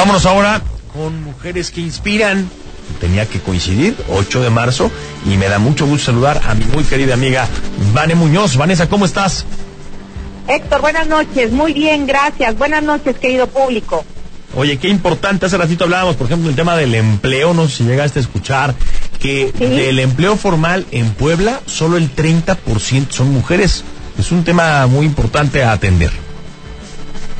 Vámonos ahora con mujeres que inspiran. Tenía que coincidir, 8 de marzo, y me da mucho gusto saludar a mi muy querida amiga Vane Muñoz. Vanessa, ¿cómo estás? Héctor, buenas noches. Muy bien, gracias. Buenas noches, querido público. Oye, qué importante, hace ratito hablábamos, por ejemplo, el tema del empleo, no sé si llegaste a escuchar, que del empleo formal en Puebla, solo el 30% son mujeres. Es un tema muy importante a atender.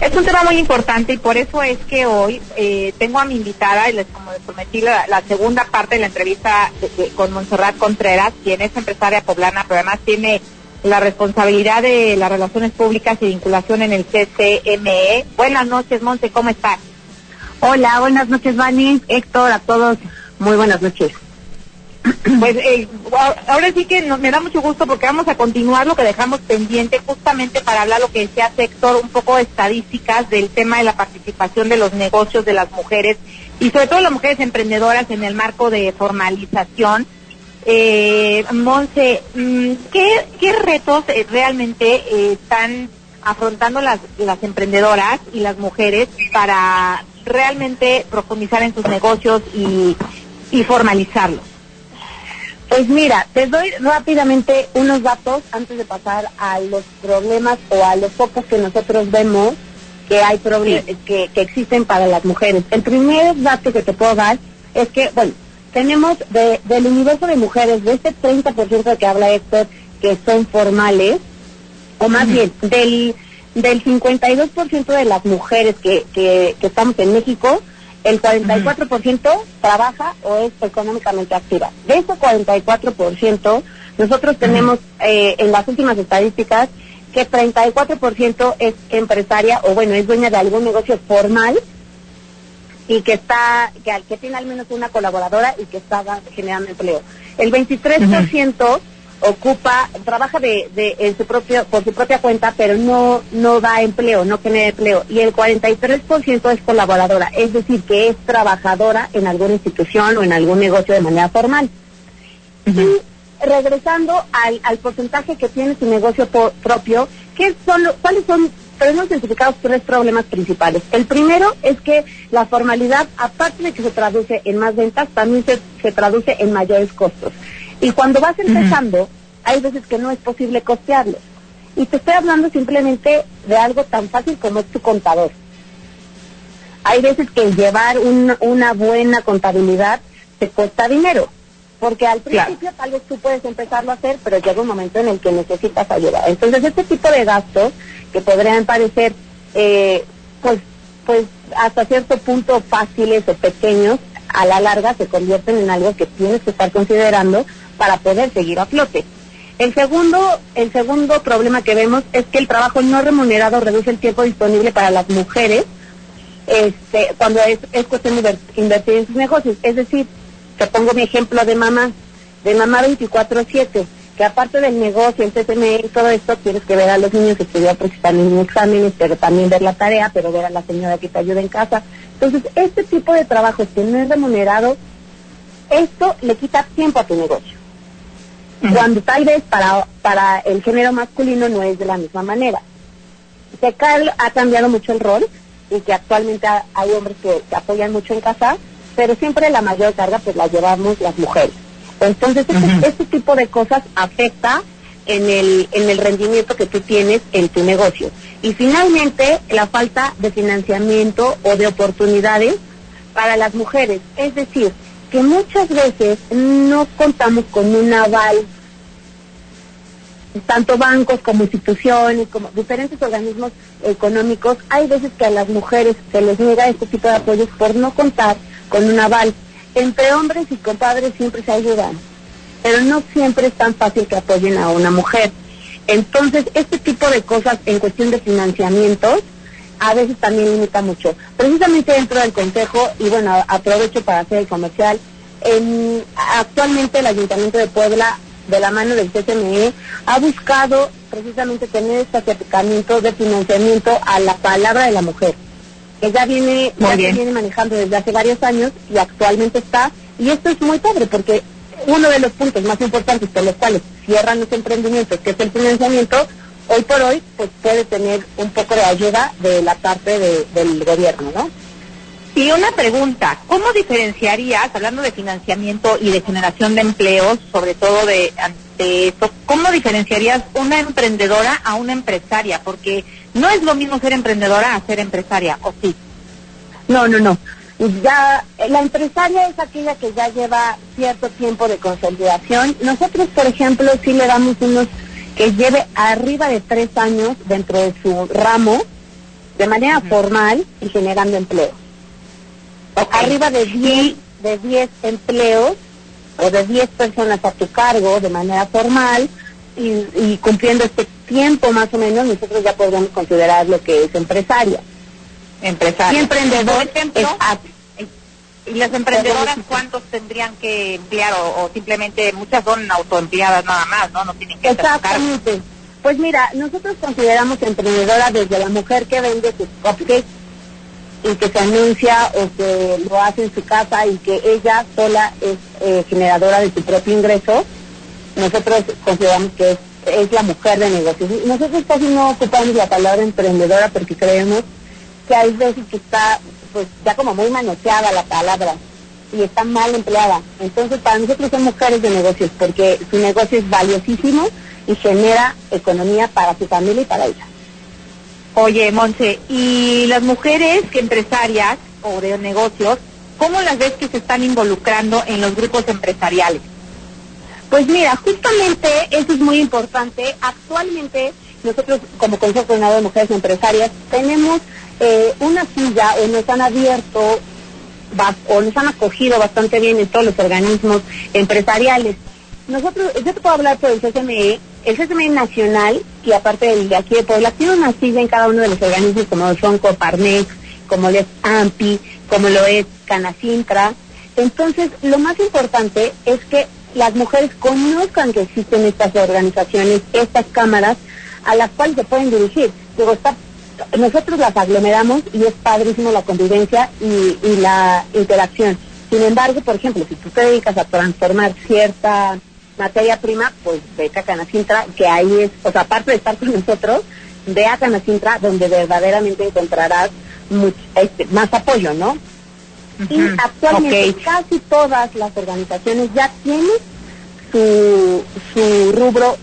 Es un tema muy importante y por eso es que hoy eh, tengo a mi invitada y les como les prometí la, segunda parte de la entrevista con Montserrat Contreras, quien es empresaria poblana, pero además tiene la responsabilidad de las relaciones públicas y vinculación en el CCME. Buenas noches, Monse, ¿cómo estás? Hola, buenas noches, Vani, Héctor, a todos, muy buenas noches. Pues eh, ahora sí que me da mucho gusto porque vamos a continuar lo que dejamos pendiente justamente para hablar lo que decía Héctor, un poco de estadísticas del tema de la participación de los negocios de las mujeres y sobre todo las mujeres emprendedoras en el marco de formalización. Eh, Monse, mm, ¿qué, ¿qué retos eh, realmente eh, están afrontando las, las emprendedoras y las mujeres para realmente profundizar en sus negocios y, y formalizarlos? Pues mira, te doy rápidamente unos datos antes de pasar a los problemas o a los focos que nosotros vemos que hay problemas que, que, existen para las mujeres. El primer dato que te puedo dar es que, bueno, tenemos de, del universo de mujeres, de este 30% que habla Héctor, que son formales, o más bien, del del 52% de las mujeres que, que, estamos en México, el 44% trabaja o es económicamente activa. De ese 44%, nosotros tenemos eh, en las últimas estadísticas que 34% es empresaria o bueno, es dueña de algún negocio formal y que está que, que tiene al menos una colaboradora y que está generando empleo. El 23% ocupa, trabaja de, de, en su propio, por su propia cuenta, pero no, no da empleo, no genera empleo. Y el 43% es colaboradora, es decir, que es trabajadora en alguna institución o en algún negocio de manera formal. Y regresando al, al porcentaje que tiene su negocio propio, ¿qué son, ¿cuáles son? Tenemos identificados tres problemas principales. El primero es que la formalidad, aparte de que se traduce en más ventas, también se, se traduce en mayores costos. Y cuando vas empezando, hay veces que no es posible costearlo. Y te estoy hablando simplemente de algo tan fácil como es tu contador. Hay veces que llevar una buena contabilidad te cuesta dinero. Porque al principio tal vez tú puedes empezarlo a hacer, pero llega un momento en el que necesitas ayuda. Entonces, este tipo de gastos que podrían parecer, eh, pues, pues hasta cierto punto fáciles o pequeños, a la larga se convierten en algo que tienes que estar considerando para poder seguir a flote. El segundo, el segundo problema que vemos es que el trabajo no remunerado reduce el tiempo disponible para las mujeres este, cuando es, es cuestión de invertir en sus negocios. Es decir, te pongo mi ejemplo de mamá, de mamá 24-7, que aparte del negocio, el TCM y todo esto, tienes que ver a los niños estudiar porque están en exámenes, pero también ver la tarea, pero ver a la señora que te ayuda en casa. Entonces, este tipo de trabajo que no es remunerado, esto le quita tiempo a tu negocio cuando tal vez para, para el género masculino no es de la misma manera. Se ha cambiado mucho el rol y que actualmente hay hombres que, apoyan mucho en casa, pero siempre la mayor carga pues la llevamos las mujeres. Entonces este, este, tipo de cosas afecta en el, en el rendimiento que tú tienes en tu negocio. Y finalmente la falta de financiamiento o de oportunidades para las mujeres. Es decir, que muchas veces no contamos con un aval, tanto bancos como instituciones, como diferentes organismos económicos, hay veces que a las mujeres se les niega este tipo de apoyos por no contar con un aval. Entre hombres y compadres siempre se ayudan, pero no siempre es tan fácil que apoyen a una mujer. Entonces, este tipo de cosas en cuestión de financiamientos, a veces también limita mucho. Precisamente dentro del Consejo, y bueno, aprovecho para hacer el comercial, en, actualmente el Ayuntamiento de Puebla, de la mano del CCME, ha buscado precisamente tener este acercamiento de financiamiento a la palabra de la mujer, que ya viene, ya viene manejando desde hace varios años y actualmente está, y esto es muy padre porque uno de los puntos más importantes por los cuales cierran los emprendimientos, que es el financiamiento, hoy por hoy pues puede tener un poco de ayuda de la parte del gobierno, ¿no? Sí, Y una pregunta, ¿cómo diferenciarías, hablando de financiamiento y de generación de empleos, sobre todo de ante esto, cómo diferenciarías una emprendedora a una empresaria? Porque no es lo mismo ser emprendedora a ser empresaria, ¿o sí? No, no, no. Ya, la empresaria es aquella que ya lleva cierto tiempo de consolidación. Nosotros, por ejemplo, sí le damos unos que lleve arriba de tres años dentro de su ramo de manera formal y generando empleo. Arriba de 10 de 10 empleos o de 10 personas a tu cargo de manera formal y, cumpliendo este tiempo más o menos, nosotros ya podríamos considerar lo que es empresaria. Empresaria. Y emprendedor ejemplo, ¿Y las emprendedoras cuántos tendrían que emplear o, simplemente muchas son autoempleadas nada más, ¿no? No tienen que Exactamente. Pues mira, nosotros consideramos emprendedora desde la mujer que vende sus cupcakes y que se anuncia o que lo hace en su casa y que ella sola es eh, generadora de su propio ingreso. Nosotros consideramos que es, es la mujer de negocios. Nosotros casi no ocupamos la palabra emprendedora porque creemos que hay veces que está pues ya como muy manoseada la palabra y está mal empleada. Entonces para nosotros son mujeres de negocios porque su negocio es valiosísimo y genera economía para su familia y para ella. Oye, Monse, ¿y las mujeres que empresarias o de negocios, cómo las ves que se están involucrando en los grupos empresariales? Pues mira, justamente eso es muy importante. Actualmente nosotros como Consejo Coordinador de Mujeres Empresarias tenemos eh, una silla o nos han abierto o nos han acogido bastante bien en todos los organismos empresariales. Nosotros, yo te puedo hablar por el CCME, el CCME nacional y aparte del de aquí de Puebla, tiene una silla en cada uno de los organismos como son Coparnex, como lo es AMPI, como lo es Canacintra. Entonces, lo más importante es que las mujeres conozcan que existen estas organizaciones, estas cámaras, a las cuales se pueden dirigir. Luego está, nosotros las aglomeramos y es padrísimo la convivencia y, y la interacción. Sin embargo, por ejemplo, si tú te dedicas a transformar cierta materia prima, pues ve a Canacintra, que ahí es, o sea, aparte de estar con nosotros, ve a Canacintra donde verdaderamente encontrarás este, más apoyo, ¿no? Y actualmente casi todas las organizaciones ya tienen su, su rubro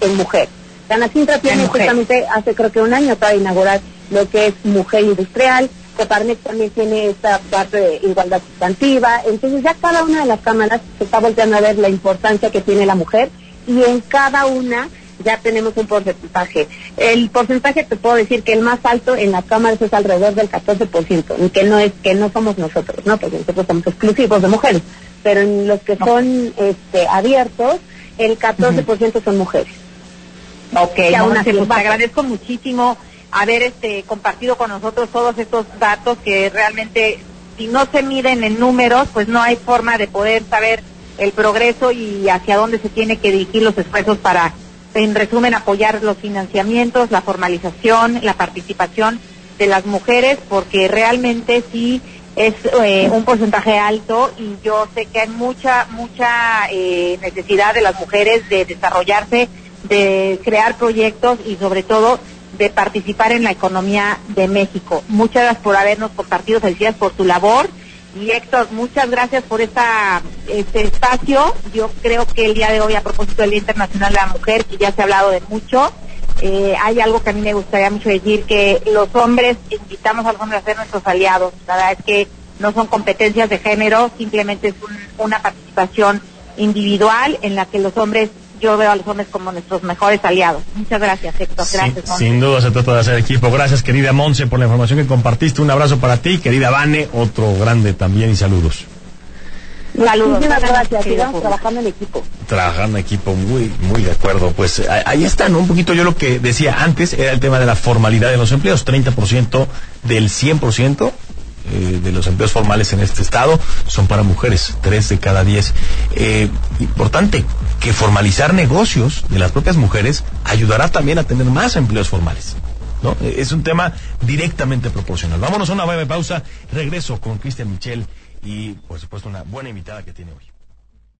en mujer. Canacintra tiene justamente hace creo que un año para inaugurar lo que es mujer industrial, Coparmex también tiene esta parte de igualdad sustantiva, entonces ya cada una de las cámaras se está volteando a ver la importancia que tiene la mujer y en cada una ya tenemos un porcentaje. El porcentaje te puedo decir que el más alto en las cámaras es alrededor del 14%, y que no es que no somos nosotros, no, porque nosotros somos exclusivos de mujeres, pero en los que son este, abiertos, el 14% son mujeres. Ok, pues, te agradezco muchísimo haber este compartido con nosotros todos estos datos que realmente si no se miden en números, pues no hay forma de poder saber el progreso y hacia dónde se tiene que dirigir los esfuerzos para, en resumen, apoyar los financiamientos, la formalización, la participación de las mujeres, porque realmente sí es eh, un porcentaje alto y yo sé que hay mucha, mucha eh, necesidad de las mujeres de desarrollarse, de crear proyectos y sobre todo de participar en la economía de México. Muchas gracias por habernos compartido, felicidades por tu labor. Y Héctor, muchas gracias por esta, este espacio. Yo creo que el día de hoy, a propósito del Día Internacional de la Mujer, que ya se ha hablado de mucho, eh, hay algo que a mí me gustaría mucho decir, que los hombres invitamos a los hombres a ser nuestros aliados. La verdad es que no son competencias de género, simplemente es una participación individual en la que los hombres yo veo a los hombres como nuestros mejores aliados. Muchas gracias, Héctor. Gracias, Sin duda se trata de hacer equipo. Gracias, querida Monse, por la información que compartiste. Un abrazo para ti, querida Vane, otro grande también y saludos. Saludos. Muchísimas gracias. Sigamos trabajando en equipo. Trabajando en equipo, muy, muy de acuerdo. Pues ahí está, ¿no? Un poquito yo lo que decía antes era el tema de la formalidad de los empleos. 30% del 100% eh, de los empleos formales en este estado son para mujeres, tres de cada diez. Eh, importante que formalizar negocios de las propias mujeres ayudará también a tener más empleos formales. ¿no? Eh, es un tema directamente proporcional. Vámonos a una breve pausa. Regreso con Cristian Michel y, por supuesto, una buena invitada que tiene hoy.